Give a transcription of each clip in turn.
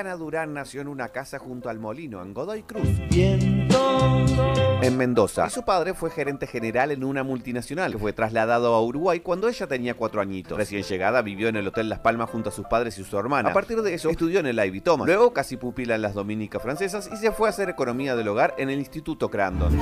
Ana Durán nació en una casa junto al molino, en Godoy Cruz, en Mendoza. Y su padre fue gerente general en una multinacional, que fue trasladado a Uruguay cuando ella tenía cuatro añitos. Recién llegada, vivió en el Hotel Las Palmas junto a sus padres y su hermana. A partir de eso, estudió en el Ivy Thomas. Luego, casi pupila en las Dominicas Francesas y se fue a hacer economía del hogar en el Instituto Crandon.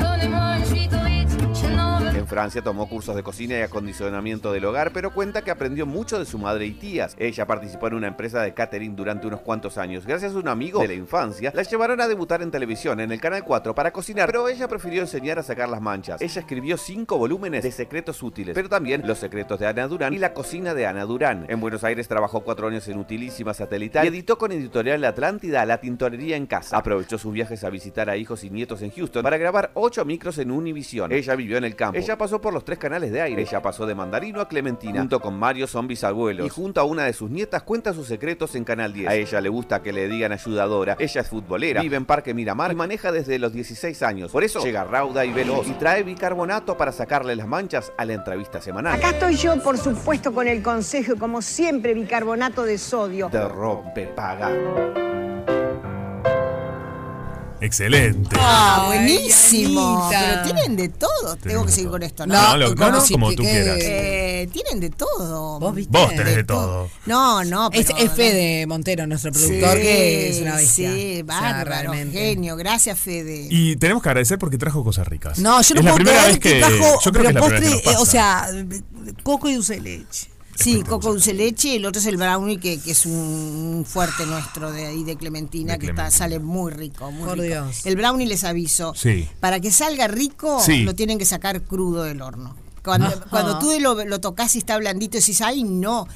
En Francia tomó cursos de cocina y acondicionamiento del hogar, pero cuenta que aprendió mucho de su madre y tías. Ella participó en una empresa de catering durante unos cuantos años. Gracias a un amigo de la infancia, la llevaron a debutar en televisión en el Canal 4 para cocinar, pero ella prefirió enseñar a sacar las manchas. Ella escribió cinco volúmenes de secretos útiles, pero también Los secretos de Ana Durán y La cocina de Ana Durán. En Buenos Aires trabajó cuatro años en Utilísima Satelital y editó con Editorial Atlántida La tintorería en casa. Aprovechó sus viajes a visitar a hijos y nietos en Houston para grabar ocho micros en Univision. Ella vivió en el campo. Pasó por los tres canales de aire. Ella pasó de Mandarino a Clementina, junto con Mario son bisabuelos. Y junto a una de sus nietas cuenta sus secretos en Canal 10. A ella le gusta que le digan ayudadora. Ella es futbolera, vive en Parque Miramar y maneja desde los 16 años. Por eso llega rauda y veloz y trae bicarbonato para sacarle las manchas a la entrevista semanal. Acá estoy yo, por supuesto, con el consejo, y como siempre, bicarbonato de sodio. Te rompe, paga. Excelente. Ah, buenísimo. Pero tienen de todo. Tengo que seguir con esto, ¿no? No, lo- ¿Cómo? no, como tú quieras. Eh, tienen de todo. Vos viste. Vos tenés de todo. No, no, Es, pero- es Fede Montero, nuestro productor, Sí, que es una bestia. Sí, O sea, bárbaro, genio. Gracias, Fede. Y tenemos que agradecer porque trajo cosas ricas. No, yo no es la puedo primera vez que, trajo, yo creo que es la postre, primera vez que nos eh, o sea, coco y dulce de leche. Sí, coco dulce leche, el otro es el brownie, que, que es un fuerte nuestro de ahí de Clementina, De que está, sale muy rico, muy Por rico. Dios. El brownie les aviso, Sí. para que salga rico, Sí. lo tienen que sacar crudo del horno. Cuando, Ajá. cuando tú lo, lo tocas y está blandito, decís, ay, no.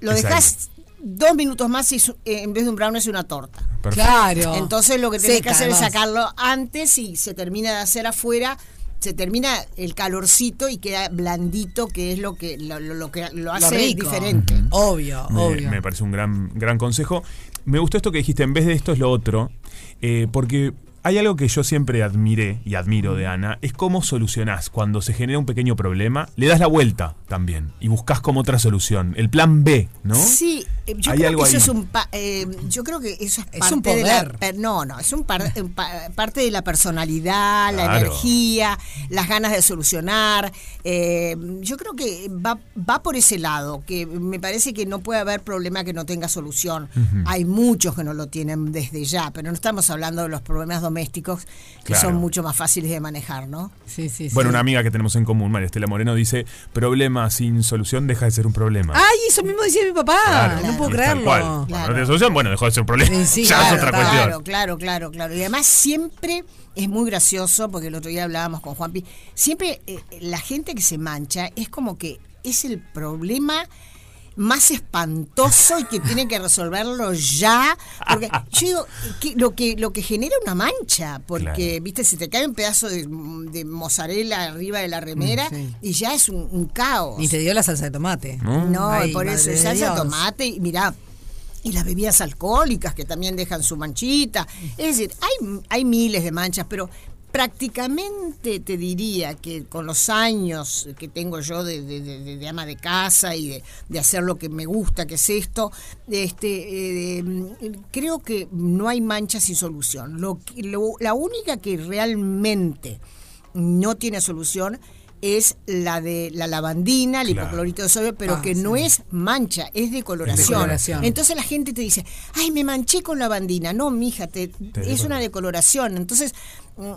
Lo dejas dos minutos más y eh, en vez de un brownie es una torta. Perfecto. Claro. Entonces lo que tenés que hacer es sacarlo antes y se termina de hacer afuera, se termina el calorcito y queda blandito, que es lo que lo, lo- lo que lo hace rico. diferente. Obvio, Me, obvio. me parece un gran, gran consejo. Me gustó esto que dijiste, en vez de esto es lo otro, eh, porque hay algo que yo siempre admiré y admiro de Ana, es cómo solucionás cuando se genera un pequeño problema, le das la vuelta también y buscas como otra solución, el plan B, ¿no? Sí, yo Hay creo algo que eso ahí. es un pa- eh, yo creo que eso es Es parte un de la no, no, es un par- un pa- parte de la personalidad, la Claro. energía, las ganas de solucionar. eh, yo creo que va va por ese lado, que me parece que no puede haber problema que no tenga solución. Hay muchos que no lo tienen desde ya, pero no estamos hablando de los problemas domésticos que Claro. son mucho más fáciles de manejar, ¿no? Sí, sí, sí. Bueno, una amiga que tenemos en común, María Estela Moreno, dice, problema sin solución deja de ser un problema. Ay, eso mismo decía mi papá. Claro, no puedo creerlo. cual. Cuando Claro. no tiene solución, bueno, dejó de ser un problema. Sí, sí, ya claro, es otra claro. cuestión. Claro, claro, claro, claro. Y además siempre es muy gracioso, porque el otro día hablábamos con Juanpi, siempre eh, la gente que se mancha es como que es el problema más espantoso y que tiene que resolverlo ya. Porque yo digo, que lo, que, lo que genera una mancha, porque, Claro. viste, se te cae un pedazo de, de mozzarella arriba de la remera Mm, sí. y ya es un, un caos. Ni te dio la salsa de tomate. No, Ay, y por eso de salsa de tomate y mirá, y las bebidas alcohólicas que también dejan su manchita. Es decir, hay, hay miles de manchas, pero prácticamente te diría que con los años que tengo yo de, de- de- de- de ama de casa y de, de hacer lo que me gusta, que es esto, este, eh, creo que no hay mancha sin solución. Lo, que- lo- la única que realmente no tiene solución es la de la lavandina, el Claro. hipoclorito de sodio, pero Ah, que sí. no es mancha, es decoloración. Decoloración. Entonces la gente te dice, ay, me manché con lavandina. No, mija, te, es una decoloración. Entonces,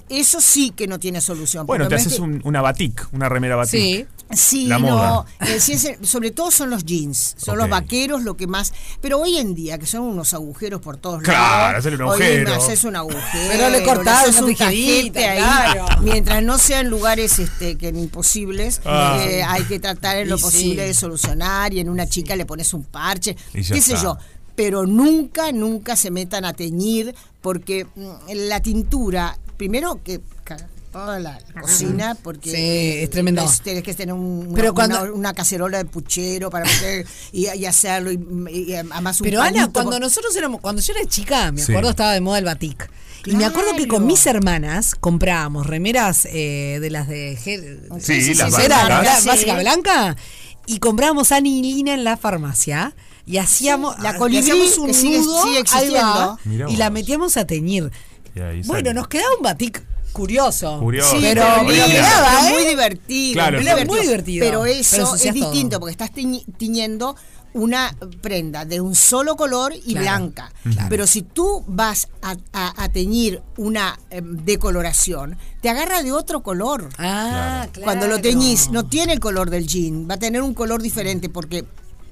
eso sí que no tiene solución. Bueno, te haces un- una batik, una remera batik. Sí. Sí, La no, moda. eh, es sobre todo son los jeans, son los vaqueros lo que más, pero hoy en día que son unos agujeros por todos Claro, lados. hacerle un hoy agujero. me haces un agujero. Pero le cortás un tijerita, tajete ahí, claro. mientras no sean lugares este que imposibles, Ah. eh, hay que tratar en lo Y sí. posible de solucionar y en una chica le pones un parche, qué sé yo. Pero nunca, nunca se metan a teñir porque mm, la tintura, primero que toda la cocina porque Sí, es tremendo. es- tenés que tener un- una, Pero cuando- una- una cacerola de puchero para meter y, y hacerlo y, y además un Pero Ana, cuando nosotros éramos, cuando yo era chica, me Sí. acuerdo estaba de moda el batik. Y me acuerdo que con mis hermanas comprábamos remeras eh, de las de gel- Sí, Sí, las sí, era blancas. básica blanca y comprábamos anilina en la farmacia y hacíamos, la le colibrí, hacíamos un sigue- nudo, sigue y la metíamos a teñir. Ahí Bueno, nos quedaba un batik curioso. Curioso. Sí, Pero- ¿eh? muy divertido. Claro, muy divertido. muy divertido. Pero eso es distinto todo. porque estás tiñi- tiñendo una prenda de un solo color y Claro, blanca. claro. Pero si tú vas a, a- a teñir una em, decoloración, te agarra de otro color. Ah, claro. Cuando lo teñís, no tiene el color del jean, va a tener un color diferente porque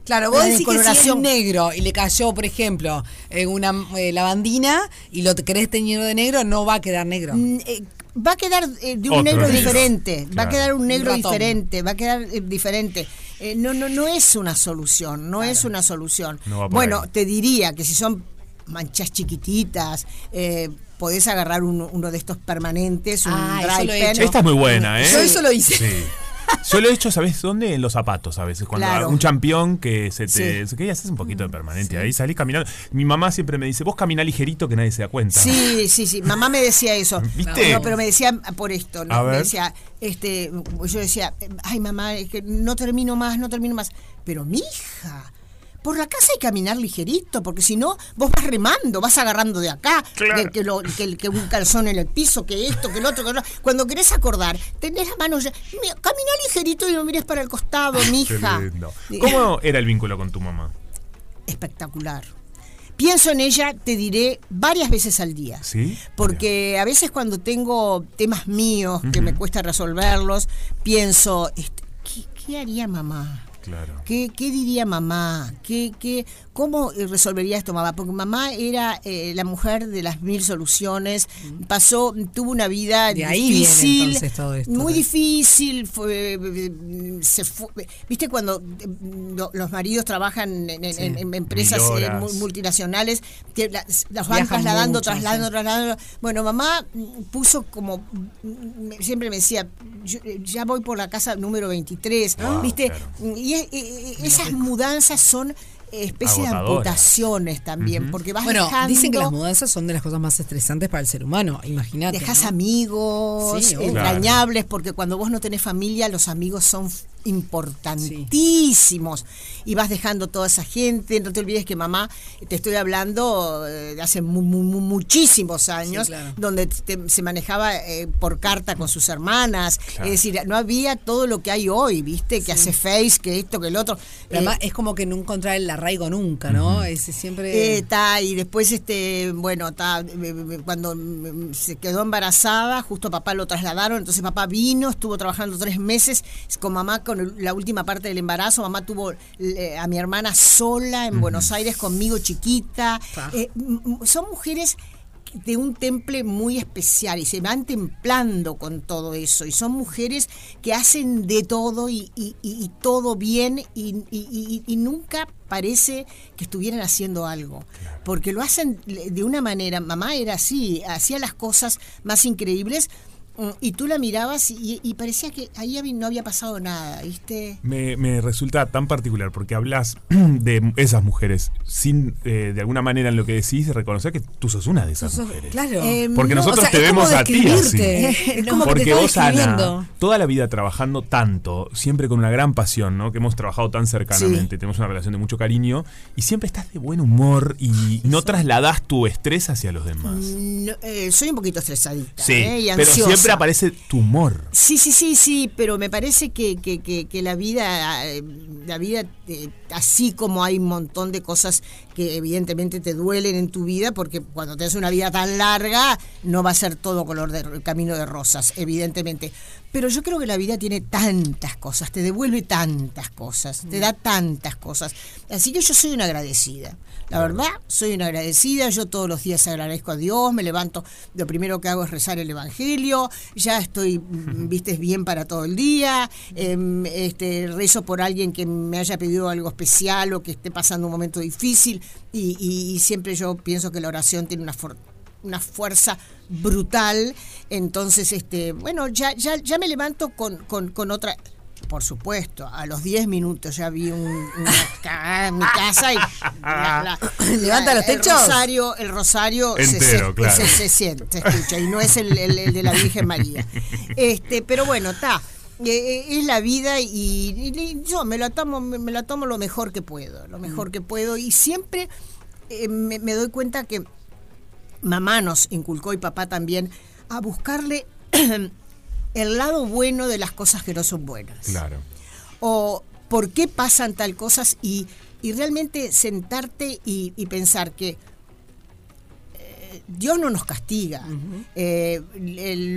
Claro, vos decís que si es negro y le cayó, por ejemplo, eh, una eh, lavandina y lo querés teñir de negro, no va a quedar negro. Mm, eh, va a quedar eh, de un Otro negro negro. diferente, va a quedar un negro ratón. diferente, va a quedar eh, diferente. Eh, no, no, no es una solución, no es una solución. No bueno, ahí. te diría que si son manchas chiquititas, eh, podés agarrar uno, uno de estos permanentes, un Ah, eso dry lo he pen. hecho. Esta es muy buena, ¿eh? Yo eso lo hice. Sí. Yo lo he hecho, ¿sabes dónde? En los zapatos a veces. Cuando Claro. un champión que se te. Sí. Que haces un poquito de permanente. Ahí salís caminando. Mi mamá siempre me dice: Vos camina ligerito que nadie se da cuenta. Sí, sí, sí. Mamá me decía eso. ¿Viste? No, pero me decía por esto, ¿no? A Me ver. decía, este, yo decía, ay mamá, es que no termino más, no termino más. Pero mi hija, por la casa hay que caminar ligerito, porque si no, vos vas remando, vas agarrando de acá, Claro. que, que lo- que- que un calzón en el piso, que esto, que el otro, que lo- Cuando querés acordar, tenés las manos ya. Camina ligerito y no mires para el costado, mi Qué hija. lindo. ¿Cómo era el vínculo con tu mamá? espectacular. Pienso en ella, te diré, varias veces al día. ¿Sí? Porque a veces cuando tengo temas míos que me cuesta resolverlos, pienso, este, ¿qué, qué haría mamá? Claro. ¿Qué, qué diría mamá? ¿Qué, qué, ¿Cómo eh, resolvería esto mamá? Porque mamá era eh, la mujer de las mil soluciones, pasó, tuvo una vida De ahí viene, difícil, entonces, todo esto, muy difícil, fue, eh, se fue- viste cuando eh, lo- los maridos trabajan en, en- Sí. en- en empresas eh, multinacionales, que las, las van Viajan trasladando, mucho, trasladando, sí. trasladando. Bueno, mamá mm, puso como, mm, siempre me decía, yo, ya voy por la casa número 23, viste, claro. y es- esas mudanzas son especie de amputaciones también, porque vas Bueno, dejando, dicen que las mudanzas son de las cosas más estresantes para el ser humano, imagínate. dejas ¿no? amigos Sí, entrañables, porque cuando vos no tenés familia, los amigos son importantísimos. Y vas dejando toda esa gente, no te olvides que mamá, te estoy hablando eh, de hace mu- mu- mu- muchísimos años, claro. donde te- se manejaba eh, por carta con sus hermanas, es decir, no había todo lo que hay hoy, ¿viste? Que hace Face, que esto, que el otro. Pero Eh, además es como que no encontrar el arraigo nunca, ¿no? Ese siempre. eh, ta, y después, este, bueno, ta, eh, eh, cuando mm, se quedó embarazada, justo papá lo trasladaron, entonces papá vino, estuvo trabajando tres meses con mamá con la última parte del embarazo, mamá tuvo eh, a mi hermana sola en Buenos Aires conmigo chiquita. Ta. Eh, son mujeres de un temple muy especial y se van templando con todo eso y son mujeres que hacen de todo y, y- y- y todo bien y, nunca parece que estuvieran haciendo algo porque lo hacen de una manera mamá era así hacía las cosas más increíbles y tú la mirabas y, y parecía que ahí no había pasado nada viste Me, me resulta tan particular porque hablas de esas mujeres sin, eh, de alguna manera en lo que decís, reconocer que tú sos una de esas Sos- mujeres. Claro. Eh, Porque no, nosotros o sea, te vemos a ti así. describirte. Es como que te Porque vos, Ana, toda la vida trabajando tanto, siempre con una gran pasión, ¿no? Que hemos trabajado tan cercanamente, tenemos una relación de mucho cariño, y siempre estás de buen humor y no trasladás tu estrés hacia los demás. No, eh, soy un poquito estresadita Sí, ¿eh? y pero ansiosa. Siempre aparece tu humor. Sí, sí, sí, sí, pero me parece que, que, que, la vida, eh, la vida, eh, así como hay un montón de cosas que evidentemente te duelen en tu vida, porque cuando tienes una vida tan larga, no va a ser todo color de camino de rosas, evidentemente. Pero yo creo que la vida tiene tantas cosas, te devuelve tantas cosas, te da tantas cosas. Así que yo soy una agradecida. La verdad, soy una agradecida. Yo todos los días agradezco a Dios, me levanto, lo primero que hago es rezar el Evangelio, ya estoy, mm, viste, bien para todo el día, em, este, rezo por alguien que me haya pedido algo especial o que esté pasando un momento difícil y, y- y siempre yo pienso que la oración tiene una for- una fuerza brutal. Entonces, este, bueno, ya, ya, ya me levanto con, con, con otra. Por supuesto, a los 10 minutos ya vi un- una cagada en mi casa y la- la- ¿Levanta los el techos? rosario, el rosario se- Entero, se, claro. se, se siente, se escucha, y no es el, el- el de la Virgen María. Este, pero bueno, está. eh, es la vida y, y yo me la tomo me, me la tomo lo mejor que puedo, lo mejor que puedo y siempre eh, me, me doy cuenta que mamá nos inculcó y papá también a buscarle el lado bueno de las cosas que no son buenas Claro. o por qué pasan tal cosas y, y realmente sentarte y, y pensar que eh, Dios no nos castiga. Eh,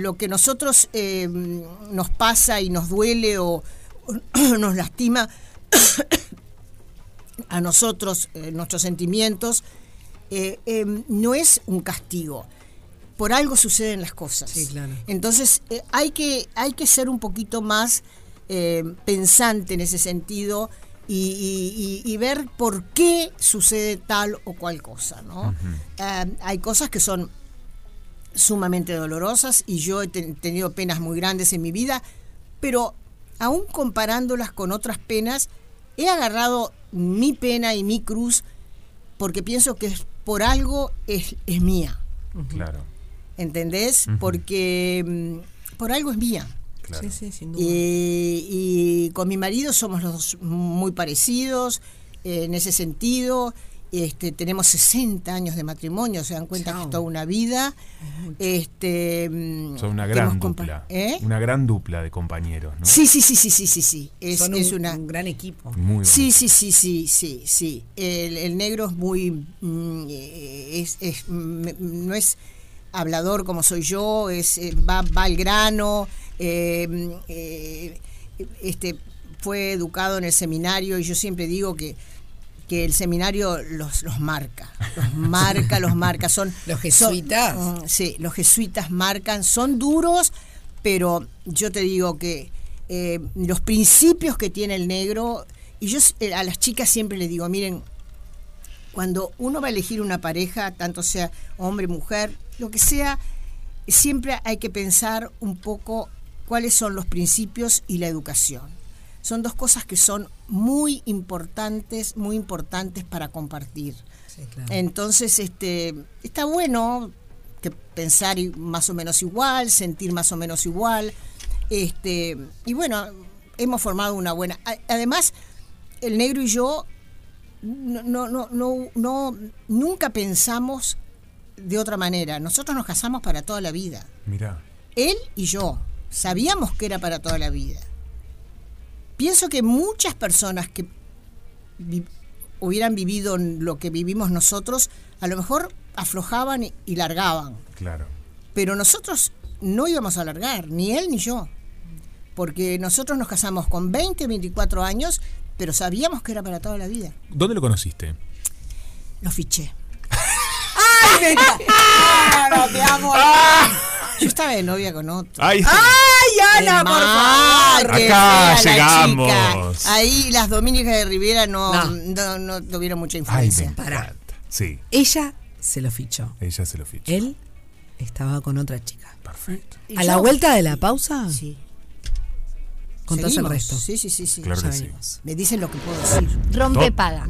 lo que nosotros eh, nos pasa y nos duele o, o nos lastima a nosotros, eh, nuestros sentimientos, eh, eh, no es un castigo. Por algo suceden las cosas. Sí, claro. Entonces eh, hay, que, hay que ser un poquito más eh, pensante en ese sentido y, y- y- y ver por qué sucede tal o cual cosa. ¿no? Eh, hay cosas que son sumamente dolorosas y yo he ten- tenido penas muy grandes en mi vida, pero aún comparándolas con otras penas, he agarrado mi pena y mi cruz porque pienso que es- por algo es, es mía, Claro. ¿entendés? Porque mm, por algo es mía. claro. Sí, sí, sin duda. Y, y con mi marido somos los dos muy parecidos eh, en ese sentido. Este, tenemos 60 años de matrimonio, se dan cuenta que es toda una vida. Este, mm, Son una gran dupla. ¿Eh? Una gran dupla de compañeros, ¿no? Sí, sí, sí, sí, sí, sí, sí. Es, Son es un, una. un gran equipo. Muy Sí, sí, sí, sí, sí, sí. El, el negro es muy, mm, eh, es, es- no es hablador como soy yo, es eh, va, va al grano, eh, mm, eh, este fue educado en el seminario y yo siempre digo que que el seminario los, los marca, los marca, los marca, son Los son- jesuitas. mm, sí, los jesuitas marcan, son duros, pero yo te digo que eh, los principios que tiene el negro, y yo eh, a las chicas siempre les digo, miren, cuando uno va a elegir una pareja, tanto sea hombre, mujer, lo que sea, siempre hay que pensar un poco cuáles son los principios y la educación. Son dos cosas que son muy importantes, muy importantes para compartir. Sí, claro. Entonces, este, está bueno que pensar más o menos igual, sentir más o menos igual. Este, y bueno, hemos formado una buena. Además, el negro y yo no, no, no, no, no- nunca pensamos de otra manera. Nosotros nos casamos para toda la vida. Mirá. Él y yo sabíamos que era para toda la vida. Pienso que muchas personas que vi- hubieran vivido lo que vivimos nosotros, a lo mejor aflojaban y, y largaban. Claro. Pero nosotros no íbamos a largar, ni él ni yo. Porque nosotros nos casamos con 20, 24 años, pero sabíamos que era para toda la vida. ¿Dónde lo conociste? Lo fiché. Claro, te amo. Yo estaba de novia con otro. ¡Ay! ¡Ay, Ana, por Ah, favor! Acá la llegamos. chica. Ahí las dominicas de Rivera no, No. no. no tuvieron mucha ¡Ay, me influencia. encanta! Sí, Ella se lo fichó. ella se lo fichó. Él estaba con otra chica. Perfecto. Y A la yo- vuelta de la pausa, Sí. contás el Seguimos. resto. Sí, sí, sí, sí. Claro Ya que sí. venimos. Me dicen lo que puedo decir. Rompe Top. paga.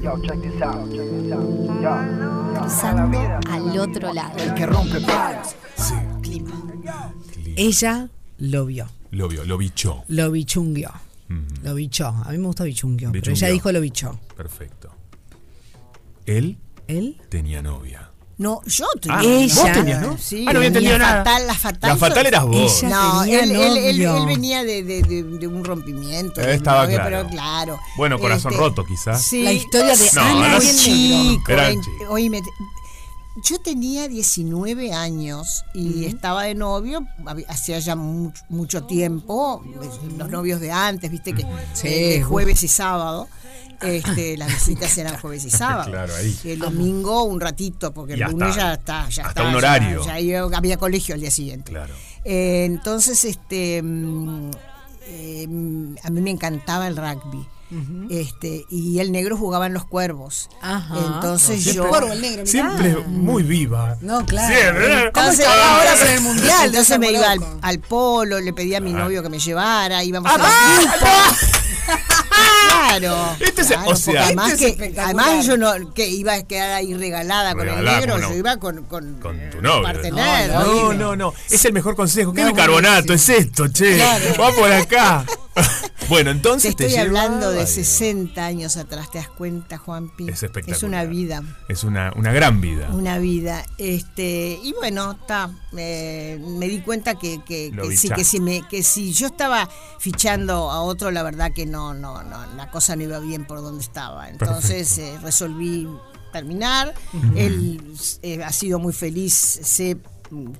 Cruzando al otro lado. Que rompe pagas. Sí. Ella lo vio. Lo vio, lo bichó. Lo bichunguió. Lo bichó. A mí me gusta bichunguió. Pero Bichunguió. ella dijo lo bichó. Perfecto. Él Él tenía novia. No, yo tenía. Ah, Ella- vos tenías, ¿no? Sí, Ah, no había entendido nada. fatal, la fatal. La fatal eras vos. Ella- No, tenía él, él- él- él venía de, de- de- de un rompimiento. Eh, estaba novia, claro. Pero claro. Bueno, corazón Este, roto, quizás. Sí. La historia de No, Ana no chico. Chicos. oíme, yo tenía 19 años y estaba de novio hacía ya mucho, mucho tiempo, los novios de antes, viste que Sí, eh, jueves y sábado. Este, las visitas eran jueves y sábado. Claro, ahí. El domingo un ratito, porque el lunes hasta- ya está. Ya hasta está, un horario. Ya, había colegio al día siguiente. Claro. Eh, entonces, este, mm, eh, mm, a mí me encantaba el rugby. Este, y el negro jugaba en los cuervos. Ajá. Entonces yo. cuervo, el negro. Siempre muy viva. No, claro. Siempre. ¿Cómo Entonces, ahora con el mundial? Entonces me iba al, polo, le pedía a mi Ah. novio que me llevara, íbamos Ah, a grupos. Claro. Este es- claro, o sea, además, este es que, además yo no que iba a quedar ahí regalada con el negro, ¿cómo no? yo iba con, con, Con tu eh, novio. partener, No, No, no, no. Es el mejor consejo. ¿Qué No, bicarbonato es esto, che? Va por acá. Bueno, entonces te, estoy lleva- hablando de Ay, 60 años atrás, ¿te das cuenta, Juanpi? Es espectacular. Es una vida. Es una, una gran vida. Una vida. Este, y bueno, está. me di cuenta que, que, sí, que si me, que si yo estaba fichando a otro, la verdad que no, no, no, la cosa no iba bien por donde estaba. Entonces eh, resolví terminar. Él eh, ha sido muy feliz, sé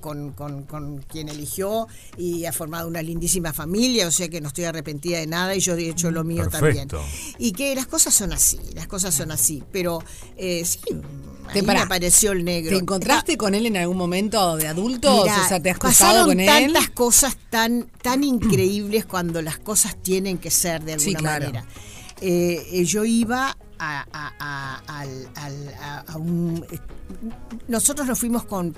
con, con, con quien eligió y ha formado una lindísima familia, o sea que no estoy arrepentida de nada y yo he hecho lo mío Perfecto. también. Y que las cosas son así, las cosas son así, pero eh, sí, Te ahí me apareció el negro. ¿Te encontraste con él en algún momento de adultos? Mira, o sea, ¿te has pasaron cruzado con él? tantas cosas tan, tan increíbles cuando las cosas tienen que ser de alguna Sí, claro. manera. Eh, eh, yo iba a, a- a- a- un... Nosotros nos fuimos con,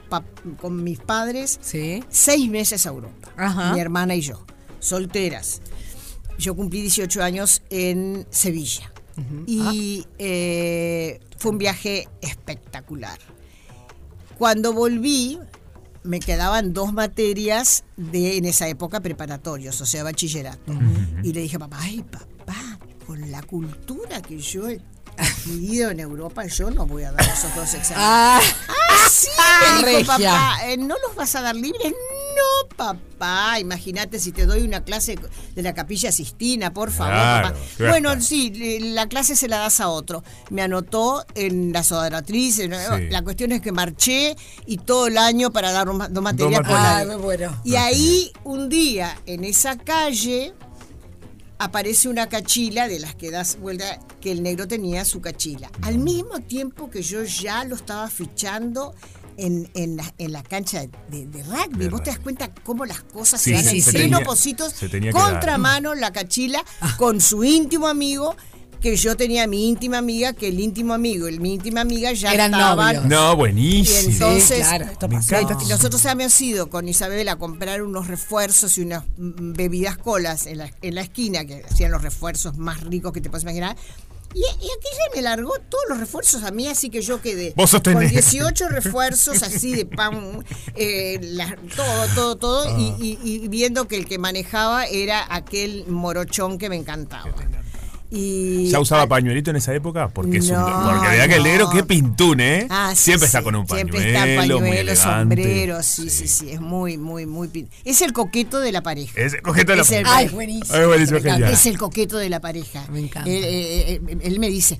con mis padres Sí. seis meses a Europa, Ajá. mi hermana y yo, solteras. Yo cumplí 18 años en Sevilla y eh, fue un viaje espectacular. Cuando volví, me quedaban dos materias de en esa época preparatorios, o sea, bachillerato. Y le dije, papá, ay, papá, con la cultura que yo he adquirido en Europa, yo no voy a dar esos dos exámenes. Ah, Ah, sí, me dijo papá, eh, ¿no los vas a dar libres? No, papá, imagínate si te doy una clase de la capilla Sistina, por favor, Claro, papá. Bueno, sí, la clase se la das a otro. Me anotó en la sodoratriz, en- Sí. la cuestión es que marché y todo el año para dar dos materias por materias. Ay, año. me muero. Y ahí, un día, en esa calle, aparece una cachila de las que das vuelta, que el negro tenía su cachila. Al mismo tiempo que yo ya lo estaba fichando en, en, la, en la cancha de, de- rugby. De Vos te das cuenta cómo las cosas Sí, se dan sí, en se pleno Positos, contramano la cachila con su íntimo amigo. Que yo tenía mi íntima amiga, que el íntimo amigo y mi íntima amiga ya Eran estaban novios. No, y buenísimo. entonces, Sí, claro, esto Me pasó. encanta. nosotros habíamos ido con Isabel a comprar unos refuerzos y unas mm, bebidas colas en la, en la esquina, que hacían los refuerzos más ricos que te puedes imaginar. Y, y aquella me largó todos los refuerzos a mí, así que yo quedé Vos con tenés. 18 refuerzos así de pan, eh, la- todo, todo, todo, y, y- y viendo que el que manejaba era aquel morochón que me encantaba. Y ¿Ya usaba al- pañuelito en esa época? Porque, es un, No, porque vea que el no. negro, qué pintún, ¿eh? Ah, sí, Siempre está sí. con un pañuelo. Siempre está muy pañuelo, elegante. sombrero, sí, sí, sí, es muy, muy, muy... pin- Es el coqueto de la pareja. Es el coqueto de la el- Ay, buenísimo. Ay, buenísimo. Es el coqueto de la pareja. Me encanta. Él, eh, eh, él me dice,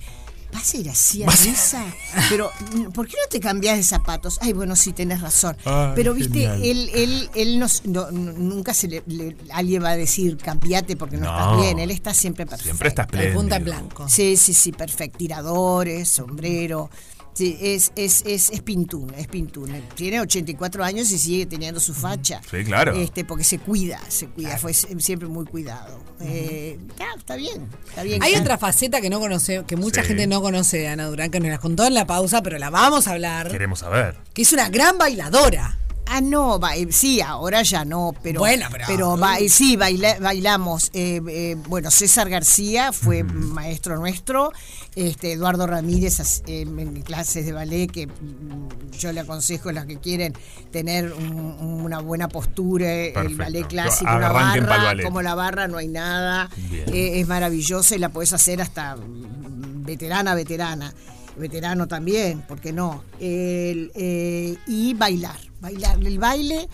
¿vas a ir así a misa? Pero, mm, ¿por qué no te cambias de zapatos? Ay, bueno, sí, tenés razón. Ay, Pero, viste, genial. él, él, él nos- no- nunca se le, le- alguien va a decir, cambiate porque no, No. estás bien. Él está siempre perfecto. Siempre está La espléndido. punta en blanco. Sí, sí, sí, perfecto. Tiradores, sombrero. Sí, es, es, es, es pintún, es pintún. Tiene 84 años y sigue teniendo su facha. Sí, claro. Este, porque se cuida, se cuida, fue sie- siempre muy cuidado. Eh, está, está bien, está bien. Hay otra faceta que no conoce, que mucha Sí. gente no conoce de Ana Durán, que nos la contó en la pausa, pero la vamos a hablar. Queremos saber. Que es una gran bailadora. Ah, no, ba- eh, sí, ahora ya no, pero. Bueno, pero- ba- eh, sí, baila- bailamos. eh, eh, bueno, César García fue maestro nuestro. Este, Eduardo Ramírez eh, en clases de ballet, que mm, yo le aconsejo a las que quieren tener un- una buena postura, el ballet clásico, una barra, ballet. como la barra no hay nada. Eh, es maravillosa y la puedes hacer hasta mm, veterana, veterana. Veterano también, ¿por qué no? El, eh, y bailar, bailar. El baile,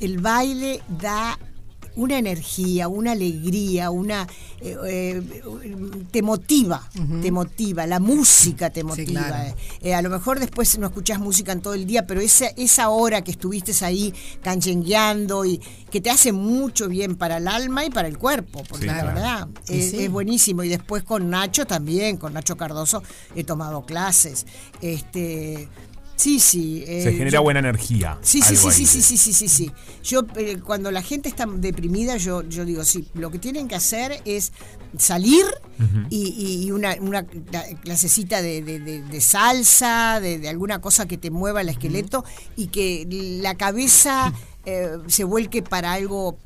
el baile da una energía, una alegría, una eh, eh, te motiva, te motiva, la música te motiva. claro. Eh, a lo mejor después no escuchás música en todo el día, pero esa, esa hora que estuviste ahí canchengueando y que te hace mucho bien para el alma y para el cuerpo, porque Sí, la claro. verdad es, es buenísimo. Y después con Nacho también, con Nacho Cardoso he tomado clases. Este, sí, sí. eh, Se genera yo- buena energía. Sí, sí, sí, sí, sí, sí, sí, sí, sí. Yo eh, cuando la gente está deprimida, yo, yo digo, sí, lo que tienen que hacer es salir y, y- y una, una cla- clasecita de, de- de- de salsa, de, alguna cosa que te mueva el esqueleto y que la cabeza eh, se vuelque para algo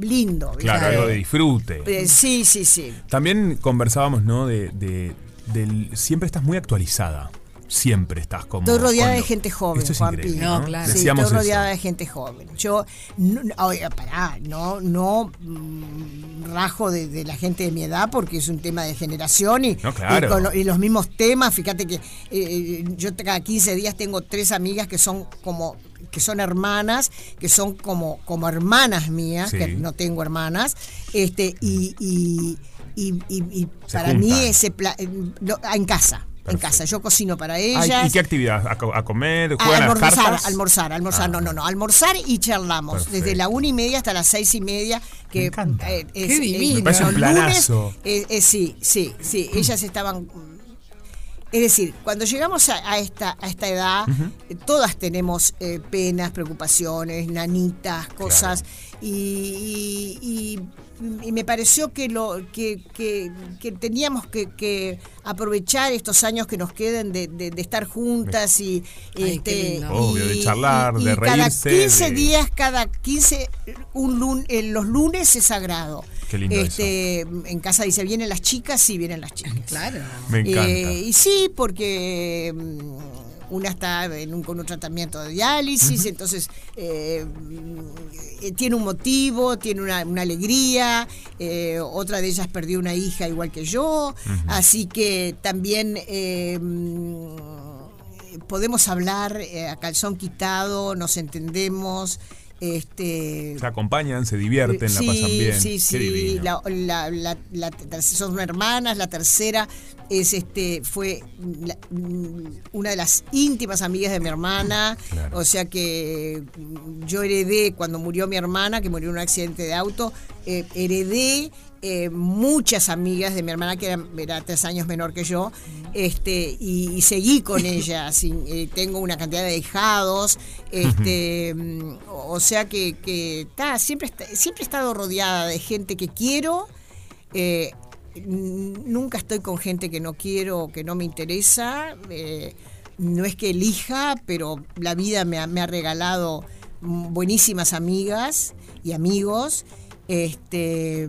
lindo. Claro, algo de disfrute. Sí, sí, sí. También conversábamos, ¿no? De, de- del- siempre estás muy actualizada. Siempre estás como. Estoy rodeada de gente joven, Esto es Juan increíble, Pi. ¿no? No, claro. Sí, Decíamos estoy rodeada eso. de gente joven. Yo, no, oiga, pará, no, no mm, rajo de, de la gente de mi edad porque es un tema de generación y, No, claro. y, con lo- y los mismos temas. Fíjate que eh, yo cada 15 días tengo tres amigas que son como que son hermanas, que son como, como hermanas mías, Sí. que no tengo hermanas, este, y, y, y- y- y para mí ese pla- eh, en casa. En casa, yo cocino para Ay, ellas. ¿Y qué actividad? ¿A, co- a comer? A ¿Juegan a las almorzar, cartas? almorzar, almorzar, Ah. no, no, no, almorzar y charlamos Perfecto. desde la una y media hasta las seis y media. Que, Me encanta. eh, es- Qué eh, divino. Me parece un los lunes, planazo. eh, eh, sí, sí, sí, ellas estaban... Es decir, cuando llegamos a, a esta, a esta edad, eh, todas tenemos eh, penas, preocupaciones, nanitas, cosas, y, y- y- y me pareció que, lo, que, que- que teníamos que, que aprovechar estos años que nos queden de, de- de estar juntas y... Ay, este. Obvio, de charlar, de Cada reírse, 15 de- días, cada 15, un lun- eh, los lunes es sagrado. Qué lindo este, En casa dice, vienen las chicas, sí, vienen las chicas. Claro. Me encanta. Eh, y sí, porque mm, una está en un, con un tratamiento de diálisis, entonces eh, mm, eh, tiene un motivo, tiene una, una alegría, eh, otra de ellas perdió una hija igual que yo, así que también... eh, mm, podemos hablar a calzón quitado, nos entendemos, este Se acompañan, se divierten, sí, la pasan bien. Sí, sí, la, son hermanas, la tercera es este fue mm, una de las íntimas amigas de mi hermana, Claro. o sea que mm, yo heredé cuando murió mi hermana, que murió en un accidente de auto, eh, heredé eh, muchas amigas de mi hermana que era, era tres años menor que yo, este y, y seguí con ella. sin- eh, tengo una cantidad de hijados, este, mm, o sea que, que ta, siempre siempre he estado rodeada de gente que quiero. eh, nunca estoy con gente que no quiero o que no me interesa. no es que elija, pero la vida me ha, me ha regalado buenísimas amigas y amigos. Este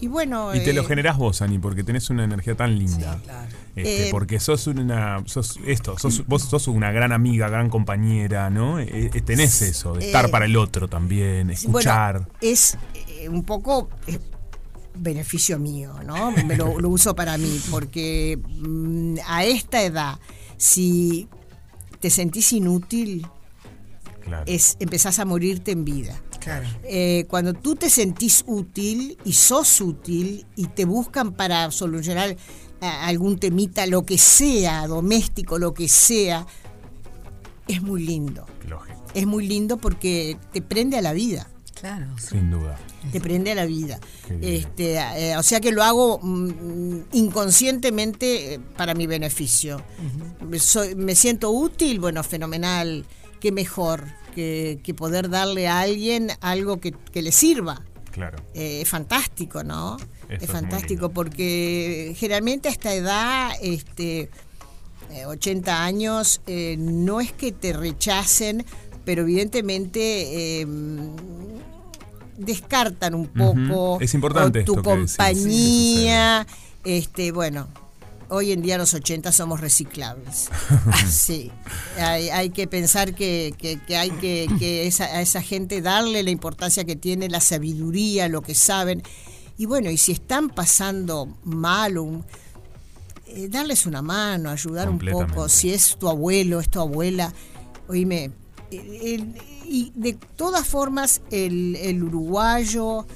y bueno. Y te lo eh, generás vos, Ani, porque tenés una energía tan linda. Sí, claro. Este, Eh, porque sos una, sos esto, sos, vos sos una gran amiga, gran compañera, ¿no? Eh, eh, tenés eso, de estar para el otro también, escuchar. Bueno, es un poco beneficio mío, ¿no? Me lo, lo uso para mí, porque mm, a esta edad, si te sentís inútil, claro. es empezás a morirte en vida. Claro. Eh, cuando tú te sentís útil y sos útil y te buscan para solucionar a- algún temita, lo que sea, doméstico, lo que sea, es muy lindo. Lógico, Es muy lindo porque te prende a la vida. Claro. sí. sin duda. te prende a la vida. Este, eh, o sea que lo hago mm, inconscientemente eh, para mi beneficio. Soy- me siento útil, bueno, fenomenal. Qué mejor que, que poder darle a alguien algo que, que le sirva. Claro. Eh, es fantástico, ¿no? Es fantástico porque generalmente a esta edad, este, eh, 80 años, eh, no es que te rechacen, pero evidentemente eh, descartan un poco Es importante tu sí, compañía. este, bueno, hoy en día los 80 somos reciclables. sí, hay, hay que pensar que, que- que hay que, que esa- a esa gente darle la importancia que tiene, la sabiduría, lo que saben. Y bueno, y si están pasando mal, un- eh, darles una mano, ayudar un poco. Si es tu abuelo, es tu abuela, oíme, el- el- y de todas formas el, el uruguayo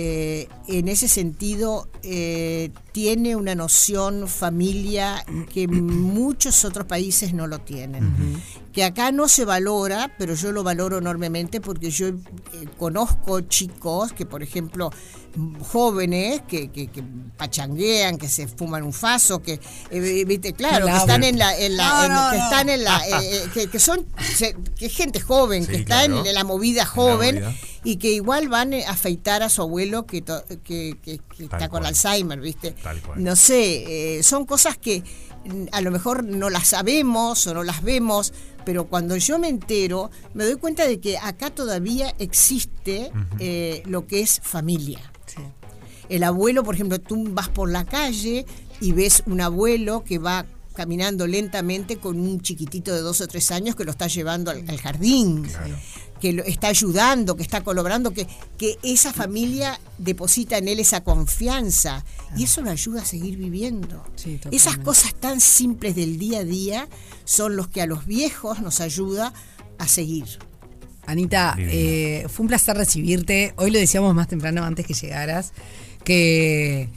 eh, en ese sentido eh, tiene una noción familia que muchos otros países no lo tienen. Que acá no se valora, pero yo lo valoro enormemente porque yo eh, conozco chicos que, por ejemplo, jóvenes que, que, que pachanguean, que se fuman un faso, que, eh, viste, claro, que están en la, en la- No, en- no, que no. están en la, eh, eh, que, que son, que es gente joven, Sí, que está claro. en la movida joven movida. y que igual van a afeitar a su abuelo que, to- que, que- que está con. Alzheimer, viste. Tal cual. No sé, eh, son cosas que a lo mejor no las sabemos o no las vemos, pero cuando yo me entero, me doy cuenta de que acá todavía existe eh, lo que es familia. Sí. El abuelo, por ejemplo, tú vas por la calle y ves un abuelo que va caminando lentamente con un chiquitito de dos o tres años que lo está llevando al, al jardín, que lo está ayudando, que está colaborando, que, que esa familia deposita en él esa confianza y eso lo ayuda a seguir viviendo. Sí. Esas cosas tan simples del día a día son los que a los viejos nos ayuda a seguir. Anita, eh, fue un placer recibirte. Hoy lo decíamos más temprano antes que llegaras, que,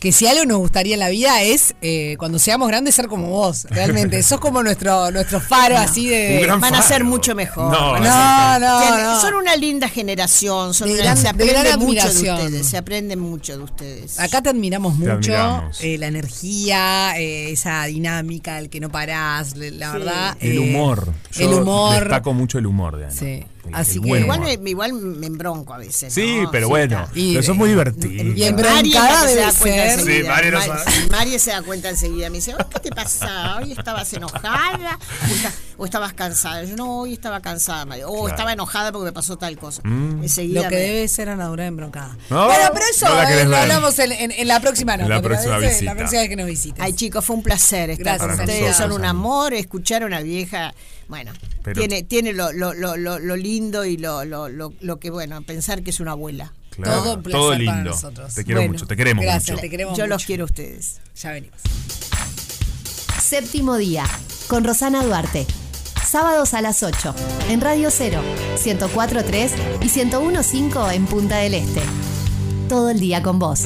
que si algo nos gustaría en la vida es eh, cuando seamos grandes ser como vos, realmente. Sos como nuestro, nuestro faro así de... Van a ser mucho mejor. No, No. Son una linda generación, son De una- gran- se de aprende gran mucho de ustedes, se aprende mucho de ustedes. Acá te admiramos Te mucho, admiramos. eh, la energía, eh, esa dinámica, el que no parás, la verdad. El eh, humor. Yo el humor. Destaco mucho el humor de Ana. Sí. El- Así el que- buen igual, me, igual me embronco a veces. Sí, ¿no? pero bueno. está. Y- pero eso es muy divertido. y Embroncada se debe da cuenta ser. enseguida. Sí, Mari no Mari- sabe. sí, Mari se da cuenta enseguida. Me dice, "Oh, ¿qué te pasa? ¿Hoy estabas enojada? ¿O, esta- o estabas cansada? Yo no, hoy estaba cansada, Mari. O Claro. estaba enojada porque me pasó tal cosa. Mm. Enseguida Lo que me- debe ser Ana Durán embroncada. No, bueno, pero eso no la eh, lo hablamos en, en- en la próxima nota. En la ¿te próxima visita. La próxima vez que nos visites. Ay, chicos, fue un placer estar Gracias, con ustedes. Son un amor. Escuchar a una vieja, bueno, Pero- tiene, tiene lo, lo, lo, lo, lo lindo y lo, lo, lo, lo que, bueno, pensar que es una abuela. Claro, Todo un placer todo para lindo. nosotros. Te quiero Bueno, mucho, te queremos gracias, mucho. te queremos Yo los mucho. quiero a ustedes. Ya venimos. Séptimo día, con Rosana Duarte. Sábados a las 8, en Radio 0, 104.3 y 101.5 en Punta del Este. Todo el día con vos.